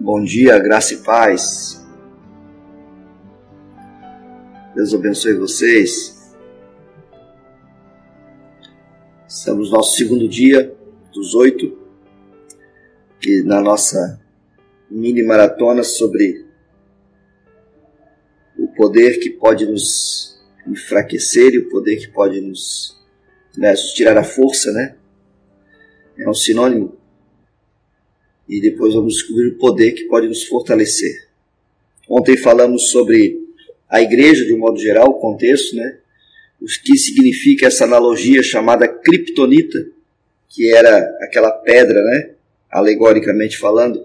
Bom dia, graça e paz. Deus abençoe vocês. Estamos no nosso segundo dia dos oito, que na nossa mini maratona sobre o poder que pode nos enfraquecer e o poder que pode nos, né, nos tirar a força, né? É um sinônimo e depois vamos descobrir o poder que pode nos fortalecer. Ontem falamos sobre a igreja de um modo geral, o contexto, né? O que significa essa analogia chamada kryptonita, que era aquela pedra, né? Alegoricamente falando,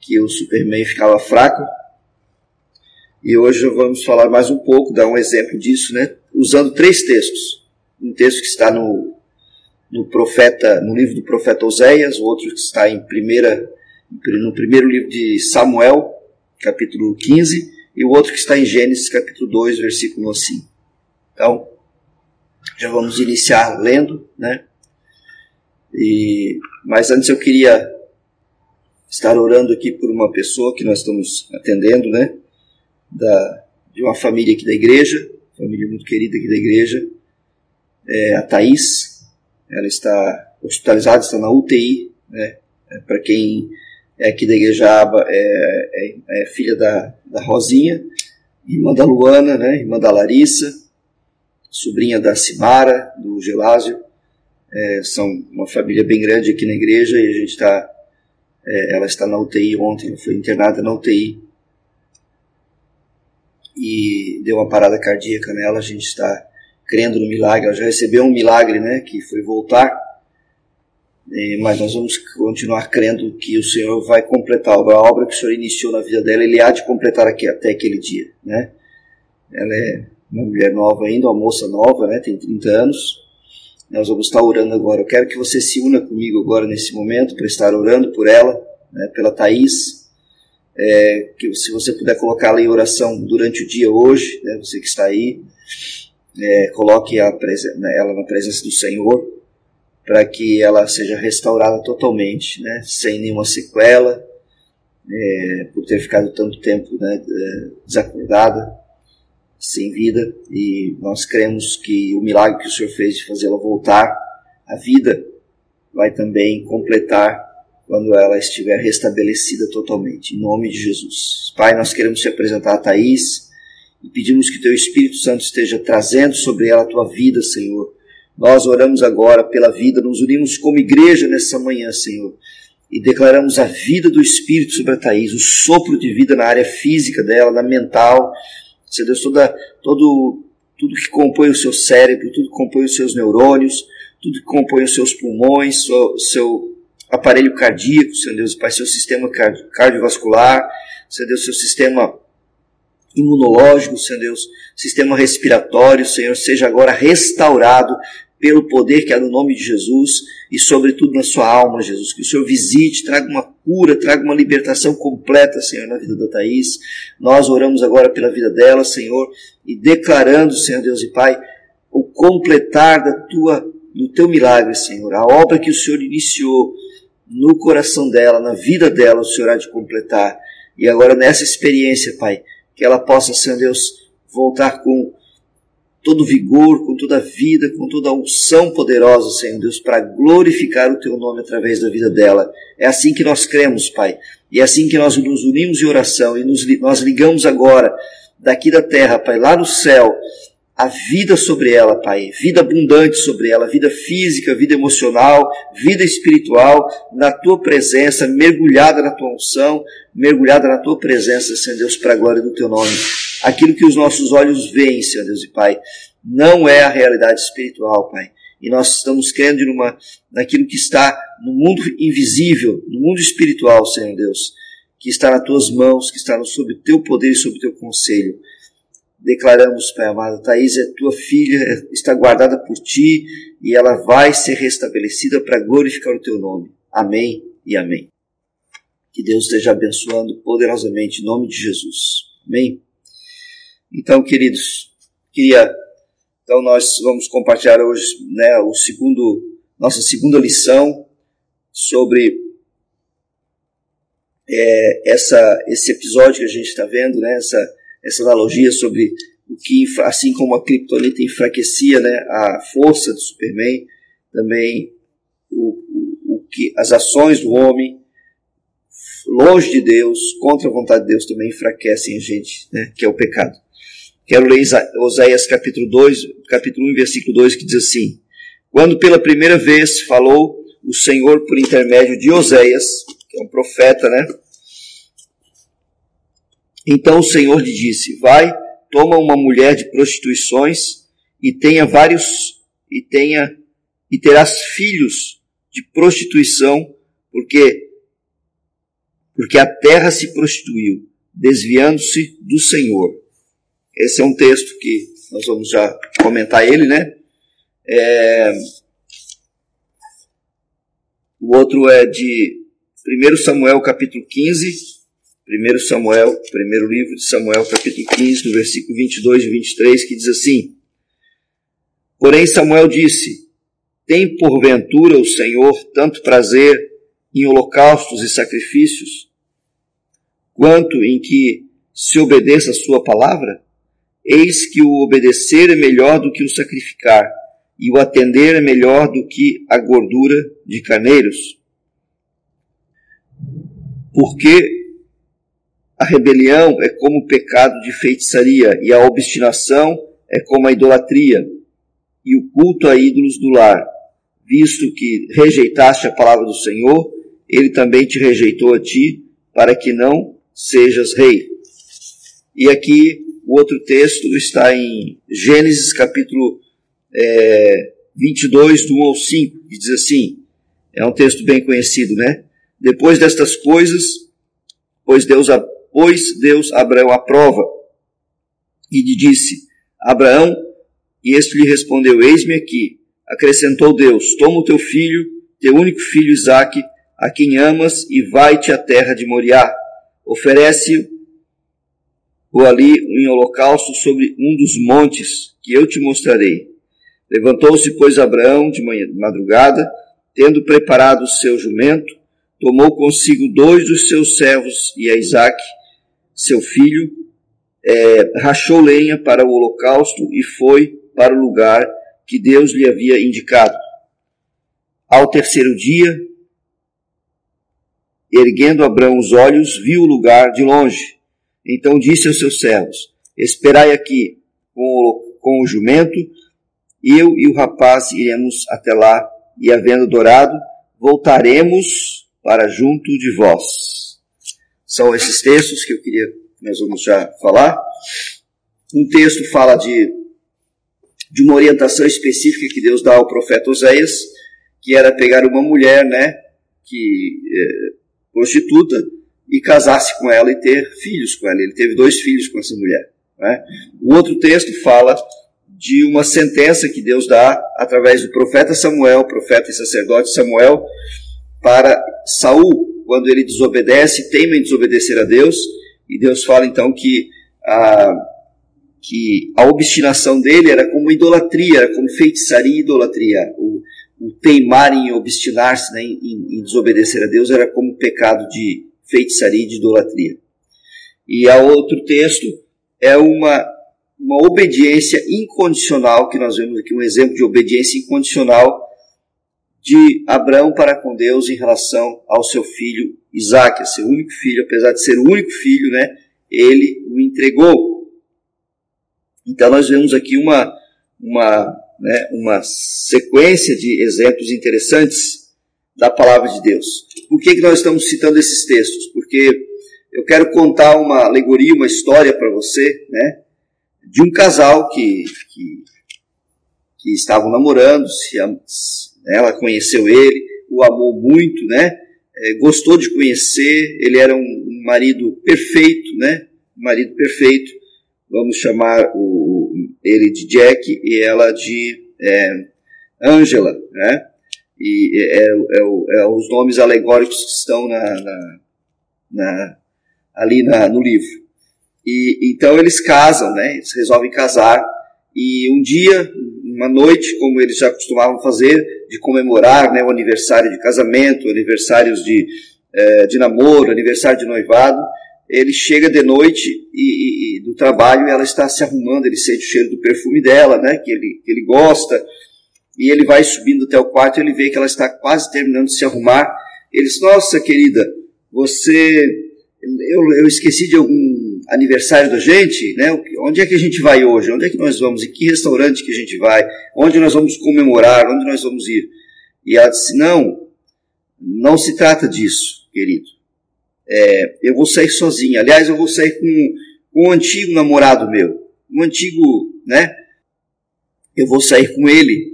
que o Superman ficava fraco. E hoje vamos falar mais um pouco, dar um exemplo disso, né? Usando três textos. Um texto que está no no profeta, no livro do profeta Oséias, o outro que está em primeira, no primeiro livro de Samuel, capítulo 15, e o outro que está em Gênesis, capítulo 2, versículo 5. Então, já vamos iniciar lendo, né? E, mas antes eu queria estar orando aqui por uma pessoa que nós estamos atendendo, né? Da, de uma família aqui da igreja, família muito querida aqui da igreja, é, a Thaís, ela está hospitalizada, está na UTI, né? É, Para quem é aqui da Igrejaba, é, é, é, filha da, da Rosinha, irmã da Luana, né? irmã da Larissa, sobrinha da Simara, do Gelásio. É, são uma família bem grande aqui na igreja e a gente está. É, ela está na UTI ontem, ela foi internada na UTI e deu uma parada cardíaca nela. A gente está crendo no milagre. Ela já recebeu um milagre, né, que foi voltar, é, mas nós vamos continuar crendo que o Senhor vai completar a obra, que o Senhor iniciou na vida dela, Ele há de completar aqui, até aquele dia, né. Ela é uma mulher nova ainda, uma moça nova, né, tem 30 anos. Nós vamos estar orando agora. Eu quero que você se una comigo agora nesse momento para estar orando por ela, né, pela Thaís. É, que se você puder colocá-la em oração durante o dia hoje, né, você que está aí, é, coloque a né, ela na presença do Senhor para que ela seja restaurada totalmente, né, sem nenhuma sequela, é, por ter ficado tanto tempo né, é, desacordada, sem vida, e nós cremos que o milagre que o Senhor fez de fazê-la voltar à vida vai também completar quando ela estiver restabelecida totalmente, em nome de Jesus. Pai, nós queremos te apresentar a Thaís, e pedimos que Teu Espírito Santo esteja trazendo sobre ela a Tua vida, Senhor. Nós oramos agora pela vida, nos unimos como igreja nessa manhã, Senhor, e declaramos a vida do Espírito sobre a Thaís, o sopro de vida na área física dela, na mental, Senhor Deus, toda, todo, tudo que compõe o seu cérebro, tudo que compõe os seus neurônios, tudo que compõe os seus pulmões, seu, seu aparelho cardíaco, Senhor Deus, Pai, seu sistema cardiovascular, Senhor Deus, seu sistema imunológico, Senhor Deus, sistema respiratório, Senhor, seja agora restaurado pelo poder que há no nome de Jesus e, sobretudo, na sua alma, Jesus. Que o Senhor visite, traga uma cura, traga uma libertação completa, Senhor, na vida da Thaís. Nós oramos agora pela vida dela, Senhor, e declarando, Senhor Deus e Pai, o completar da tua, do teu milagre, Senhor. A obra que o Senhor iniciou no coração dela, na vida dela, o Senhor há de completar. E agora, nessa experiência, Pai, que ela possa, Senhor Deus, voltar com todo vigor, com toda a vida, com toda a unção poderosa, Senhor Deus, para glorificar o Teu nome através da vida dela. É assim que nós cremos, Pai. E é assim que nós nos unimos em oração e nos, nós ligamos agora, daqui da terra, Pai, lá no céu, a vida sobre ela, Pai, vida abundante sobre ela, vida física, vida emocional, vida espiritual, na tua presença, mergulhada na tua unção, mergulhada na tua presença, Senhor Deus, para a glória do teu nome. Aquilo que os nossos olhos veem, Senhor Deus e Pai, não é a realidade espiritual, Pai. E nós estamos crendo numa, naquilo que está no mundo invisível, no mundo espiritual, Senhor Deus, que está nas tuas mãos, que está sob o teu poder e sob o teu conselho declaramos, Pai amado, Thaís é tua filha, está guardada por ti e ela vai ser restabelecida para glorificar o teu nome. Amém e amém. Que Deus esteja abençoando poderosamente em nome de Jesus. Amém? Então, queridos, queria. Então, nós vamos compartilhar hoje né, o segundo, nossa segunda lição sobre é, essa, esse episódio que a gente está vendo, né, essa, essa analogia sobre o que, assim como a criptonita enfraquecia né, a força do Superman, também o, o, o que as ações do homem longe de Deus, contra a vontade de Deus, também enfraquecem a gente, né, que é o pecado. Quero ler Oséias capítulo 2, capítulo 1, versículo 2, que diz assim: Quando pela primeira vez falou o Senhor por intermédio de Oséias, que é um profeta, né? Então o Senhor lhe disse: Vai, toma uma mulher de prostituições e tenha vários e tenha e terás filhos de prostituição, porque porque a terra se prostituiu, desviando-se do Senhor. Esse é um texto que nós vamos já comentar ele, né? É... O outro é de 1 Samuel capítulo 15, 1 Samuel, primeiro livro de Samuel capítulo 15, no versículo 22 e 23, que diz assim: Porém Samuel disse: Tem porventura o Senhor tanto prazer em holocaustos e sacrifícios, quanto em que se obedeça a sua palavra? Eis que o obedecer é melhor do que o sacrificar, e o atender é melhor do que a gordura de carneiros. Porque a rebelião é como o pecado de feitiçaria, e a obstinação é como a idolatria, e o culto a ídolos do lar. Visto que rejeitaste a palavra do Senhor, ele também te rejeitou a ti, para que não sejas rei. E aqui o outro texto está em Gênesis capítulo é, 22, do 1 ao 5, que diz assim, é um texto bem conhecido, né? Depois destas coisas, pois Deus, pois Deus Abraão a prova, e lhe disse, Abraão, e este lhe respondeu, eis-me aqui. Acrescentou Deus, toma o teu filho, teu único filho Isaque, a quem amas, e vai-te à terra de Moriá. Oferece-o ali em holocausto sobre um dos montes que eu te mostrarei. Levantou-se, pois, Abraão de manhã, de madrugada, tendo preparado o seu jumento, tomou consigo dois dos seus servos e a Isaque, seu filho, é, rachou lenha para o holocausto e foi para o lugar que Deus lhe havia indicado. Ao terceiro dia, Erguendo Abraão os olhos, viu o lugar de longe. Então disse aos seus servos: Esperai aqui com o, com o jumento, eu e o rapaz iremos até lá, e havendo adorado, voltaremos para junto de vós. São esses textos que eu queria que nós vamos já falar. Um texto fala de, de uma orientação específica que Deus dá ao profeta Oséias, que era pegar uma mulher, né, que eh, prostituta e casasse com ela e ter filhos com ela. Ele teve dois filhos com essa mulher. Né? O outro texto fala de uma sentença que Deus dá através do profeta Samuel, profeta e sacerdote Samuel, para Saul, quando ele desobedece, teima em desobedecer a Deus, e Deus fala então que a, que a obstinação dele era como idolatria, era como feitiçaria e idolatria. O, o teimar em obstinar-se né, em, em, desobedecer a Deus era como pecado de feitiçaria e de idolatria. E a outro texto é uma, uma obediência incondicional, que nós vemos aqui um exemplo de obediência incondicional de Abraão para com Deus em relação ao seu filho Isaac, seu único filho, apesar de ser o único filho, né, ele o entregou. Então nós vemos aqui uma, uma né, uma sequência de exemplos interessantes da palavra de Deus. Por que, que nós estamos citando esses textos? Porque eu quero contar uma alegoria, uma história para você, né, de um casal que, que, que estavam namorando, se, ela conheceu ele, o amou muito, né, é, gostou de conhecer, ele era um, um marido perfeito, né, um marido perfeito, vamos chamar o, ele de Jack e ela de é, Angela, né? E é, é, é, é, os nomes alegóricos que estão na, na, na ali na, no livro. E então eles casam, né? Eles resolvem casar e um dia, uma noite, como eles já costumavam fazer, de comemorar né, o aniversário de casamento, aniversários de, é, de namoro, aniversário de noivado. Ele chega de noite e, e, do trabalho e ela está se arrumando, ele sente o cheiro do perfume dela, né, que, ele, que ele gosta, e ele vai subindo até o quarto e ele vê que ela está quase terminando de se arrumar. Ele diz, nossa querida, você eu, eu esqueci de algum aniversário da gente, né? Onde é que a gente vai hoje? Onde é que nós vamos? Em que restaurante que a gente vai? Onde nós vamos comemorar? Onde nós vamos ir? E ela disse: Não, não se trata disso, querido. É, eu vou sair sozinha. Aliás, eu vou sair com, com um antigo namorado meu, um antigo, né? Eu vou sair com ele.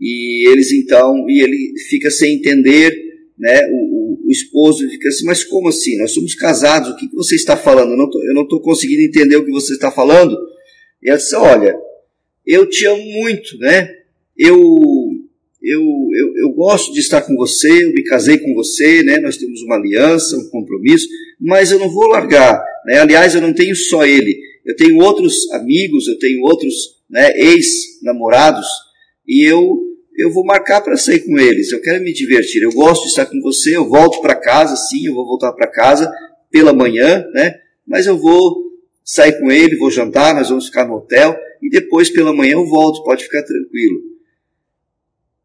E eles então, e ele fica sem entender, né? O, esposo fica assim, mas como assim? Nós somos casados, o que, que você está falando? Eu não estou conseguindo entender o que você está falando. E ela disse, olha, eu te amo muito, né? Eu, eu, eu, eu gosto de estar com você, eu me casei com você, né? Nós temos uma aliança, um compromisso, mas eu não vou largar, né? Aliás, eu não tenho só ele, eu tenho outros amigos, eu tenho outros né, ex-namorados, e eu eu vou marcar para sair com eles, eu quero me divertir, eu gosto de estar com você, eu volto para casa, sim, eu vou voltar para casa pela manhã, né? Mas eu vou sair com ele, vou jantar, nós vamos ficar no hotel e depois pela manhã eu volto, pode ficar tranquilo.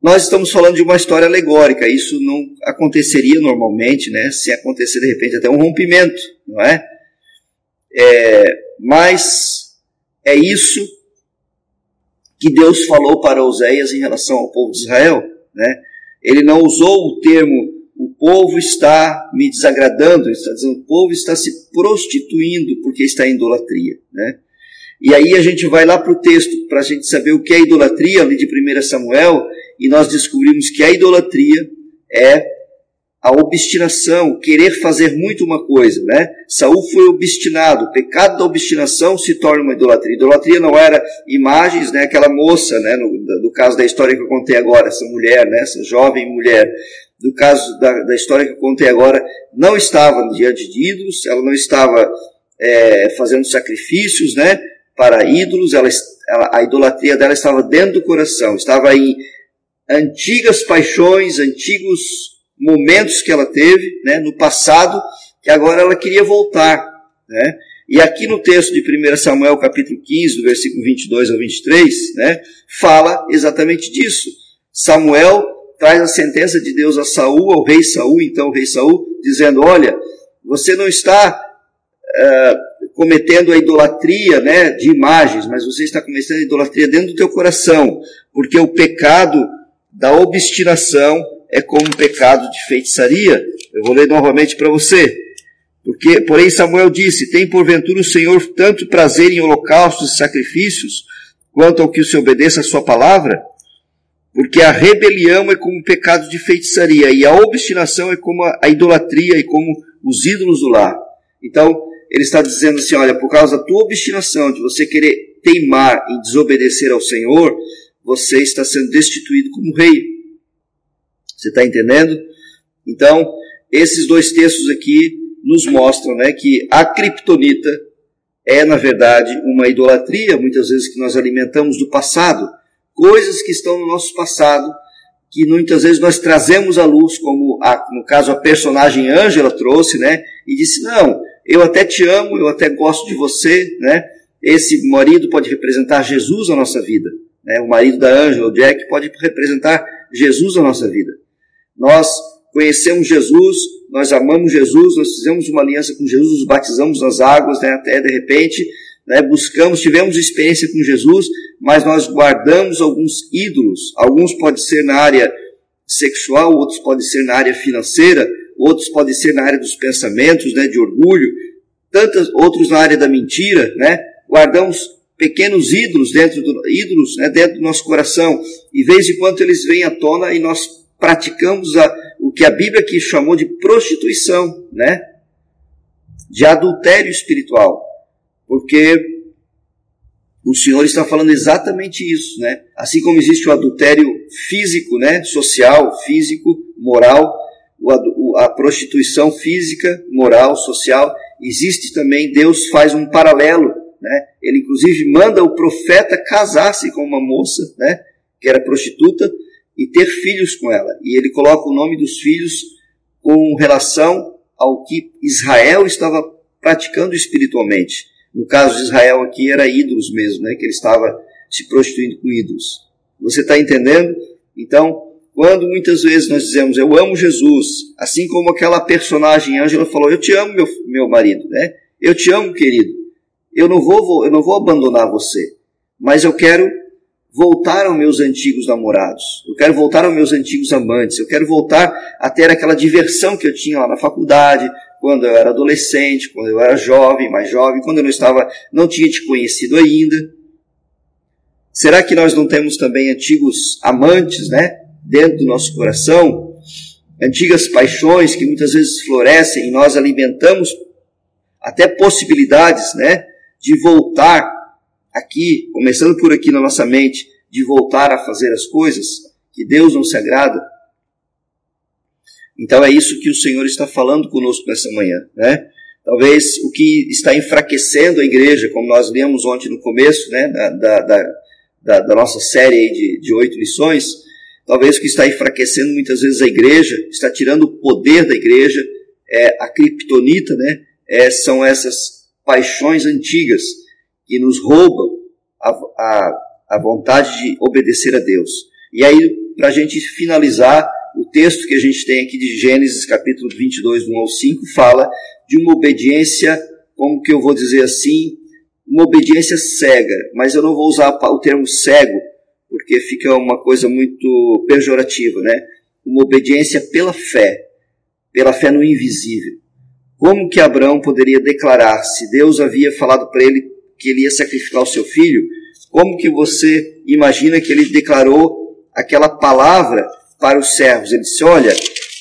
Nós estamos falando de uma história alegórica, isso não aconteceria normalmente, né? Se acontecer de repente até um rompimento, não é? é mas é isso que Deus falou para Oséias em relação ao povo de Israel. Né? Ele não usou o termo o povo está me desagradando, ele está dizendo o povo está se prostituindo porque está em idolatria. Né? E aí a gente vai lá para o texto para a gente saber o que é idolatria, ali de 1 Samuel, e nós descobrimos que a idolatria é a obstinação, querer fazer muito uma coisa, né? Saul foi obstinado, o pecado da obstinação se torna uma idolatria. Idolatria não era imagens, né? Aquela moça, né? No, do caso da história que eu contei agora, essa mulher, né? Essa jovem mulher, do caso da, da história que eu contei agora, não estava diante de ídolos, ela não estava é, fazendo sacrifícios, né? Para ídolos, ela, ela, a idolatria dela estava dentro do coração, estava em antigas paixões, antigos momentos que ela teve né, no passado, que agora ela queria voltar. Né? E aqui no texto de 1 Samuel, capítulo 15, do versículo 22 ao 23, né, fala exatamente disso. Samuel traz a sentença de Deus a Saul, ao rei Saul, então o rei Saul, dizendo: Olha, você não está uh, cometendo a idolatria né, de imagens, mas você está cometendo a idolatria dentro do teu coração, porque o pecado da obstinação é como um pecado de feitiçaria. Eu vou ler novamente para você. Porque, porém, Samuel disse: Tem porventura o Senhor tanto prazer em holocaustos e sacrifícios, quanto ao que se obedeça a sua palavra? Porque a rebelião é como um pecado de feitiçaria, e a obstinação é como a idolatria e como os ídolos do lar. Então, ele está dizendo assim: olha, por causa da tua obstinação, de você querer teimar em desobedecer ao Senhor, você está sendo destituído como rei. Você está entendendo? Então, esses dois textos aqui nos mostram né, que a criptonita é, na verdade, uma idolatria, muitas vezes, que nós alimentamos do passado, coisas que estão no nosso passado, que muitas vezes nós trazemos à luz, como a, no caso a personagem Ângela trouxe, né, e disse: Não, eu até te amo, eu até gosto de você, né? Esse marido pode representar Jesus na nossa vida, né? O marido da Ângela, o Jack, pode representar Jesus na nossa vida. Nós conhecemos Jesus, nós amamos Jesus, nós fizemos uma aliança com Jesus, nos batizamos nas águas, né, até de repente, né, buscamos, tivemos experiência com Jesus, mas nós guardamos alguns ídolos. Alguns podem ser na área sexual, outros podem ser na área financeira, outros podem ser na área dos pensamentos, né, de orgulho, tantos outros na área da mentira, né? Guardamos pequenos ídolos dentro do ídolos, né, dentro do nosso coração, e vez em quando eles vêm à tona e nós praticamos a, o que a Bíblia chamou de prostituição, né? De adultério espiritual. Porque o Senhor está falando exatamente isso, né? Assim como existe o adultério físico, né? Social, físico, moral, a prostituição física, moral, social, existe também, Deus faz um paralelo, né? Ele inclusive manda o profeta casar-se com uma moça, né? que era prostituta, e ter filhos com ela. E ele coloca o nome dos filhos com relação ao que Israel estava praticando espiritualmente. No caso de Israel aqui era ídolos mesmo, né? que ele estava se prostituindo com ídolos. Você está entendendo? Então, quando muitas vezes nós dizemos eu amo Jesus, assim como aquela personagem Ângela falou, eu te amo meu, meu marido, né? Eu te amo, querido. Eu não vou, eu não vou abandonar você, mas eu quero voltar aos meus antigos namorados. Eu quero voltar aos meus antigos amantes. Eu quero voltar a ter aquela diversão que eu tinha lá na faculdade, quando eu era adolescente, quando eu era jovem, mais jovem, quando eu não estava, não tinha te conhecido ainda. Será que nós não temos também antigos amantes, né, dentro do nosso coração? Antigas paixões que muitas vezes florescem e nós alimentamos até possibilidades, né, de voltar aqui, começando por aqui na nossa mente, de voltar a fazer as coisas que Deus não se agrada. Então é isso que o Senhor está falando conosco nessa manhã, né? Talvez o que está enfraquecendo a igreja, como nós lemos ontem no começo, né, da, da, da, da nossa série de, de oito lições, talvez o que está enfraquecendo muitas vezes a igreja, está tirando o poder da igreja, é a criptonita, né? É, são essas paixões antigas que nos roubam a, a, a vontade de obedecer a Deus. E aí, para a gente finalizar, o texto que a gente tem aqui de Gênesis, capítulo 22, 1 ao 5, fala de uma obediência, como que eu vou dizer assim, uma obediência cega, mas eu não vou usar o termo cego, porque fica uma coisa muito pejorativa, né? Uma obediência pela fé, pela fé no invisível. Como que Abraão poderia declarar, se Deus havia falado para ele que ele ia sacrificar o seu filho, como que você imagina que ele declarou aquela palavra para os servos. Ele disse: Olha,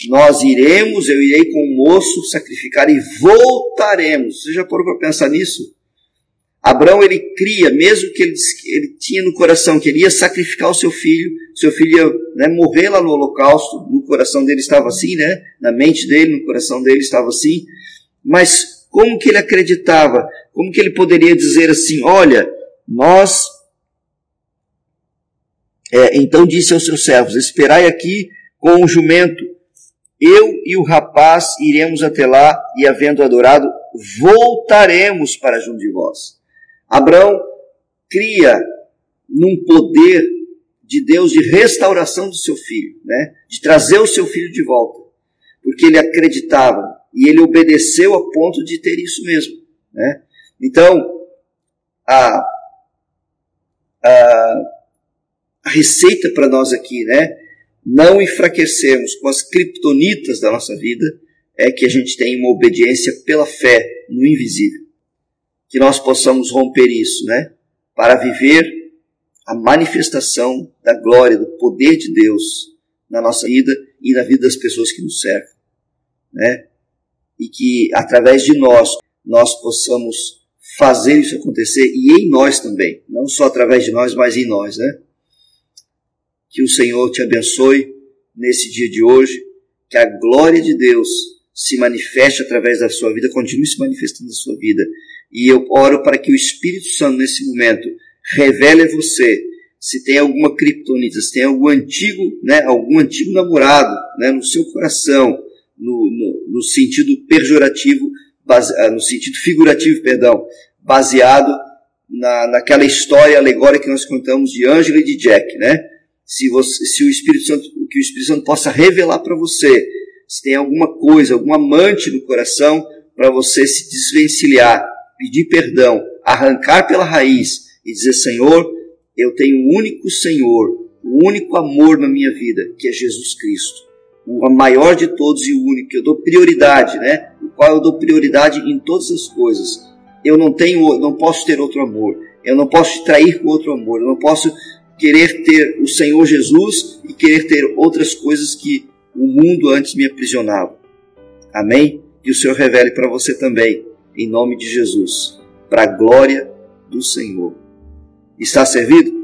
nós iremos, eu irei com o moço sacrificar e voltaremos. Você já parou para pensar nisso? Abraão ele cria, mesmo que ele, ele tinha no coração que ele ia sacrificar o seu filho, seu filho ia né, morrer lá no holocausto, no coração dele estava assim, né? Na mente dele, no coração dele estava assim. Mas como que ele acreditava? Como que ele poderia dizer assim: Olha, nós é, então disse aos seus servos: Esperai aqui com o jumento. Eu e o rapaz iremos até lá e, havendo adorado, voltaremos para junto de vós. Abraão cria num poder de Deus de restauração do seu filho, né? de trazer o seu filho de volta, porque ele acreditava e ele obedeceu a ponto de ter isso mesmo. Né? Então, a, a a receita para nós aqui, né? Não enfraquecermos com as criptonitas da nossa vida é que a gente tenha uma obediência pela fé no invisível. Que nós possamos romper isso, né? Para viver a manifestação da glória, do poder de Deus na nossa vida e na vida das pessoas que nos cercam, né? E que através de nós nós possamos fazer isso acontecer e em nós também, não só através de nós, mas em nós, né? Que o Senhor te abençoe nesse dia de hoje, que a glória de Deus se manifeste através da sua vida, continue se manifestando na sua vida. E eu oro para que o Espírito Santo, nesse momento, revele a você se tem alguma criptonita, se tem algum antigo, né, algum antigo namorado né, no seu coração, no, no, no sentido pejorativo, ah, no sentido figurativo, perdão, baseado na, naquela história alegórica que nós contamos de Ângela e de Jack, né? se, você, se o Espírito Santo, que o Espírito Santo possa revelar para você, se tem alguma coisa, algum amante no coração, para você se desvencilhar, pedir perdão, arrancar pela raiz e dizer: Senhor, eu tenho um único Senhor, o um único amor na minha vida, que é Jesus Cristo. O maior de todos e o único, que eu dou prioridade, né? O qual eu dou prioridade em todas as coisas. Eu não tenho, não posso ter outro amor. Eu não posso te trair com outro amor. Eu não posso querer ter o Senhor Jesus e querer ter outras coisas que o mundo antes me aprisionava. Amém? Que o Senhor revele para você também, em nome de Jesus, para a glória do Senhor. Está servido?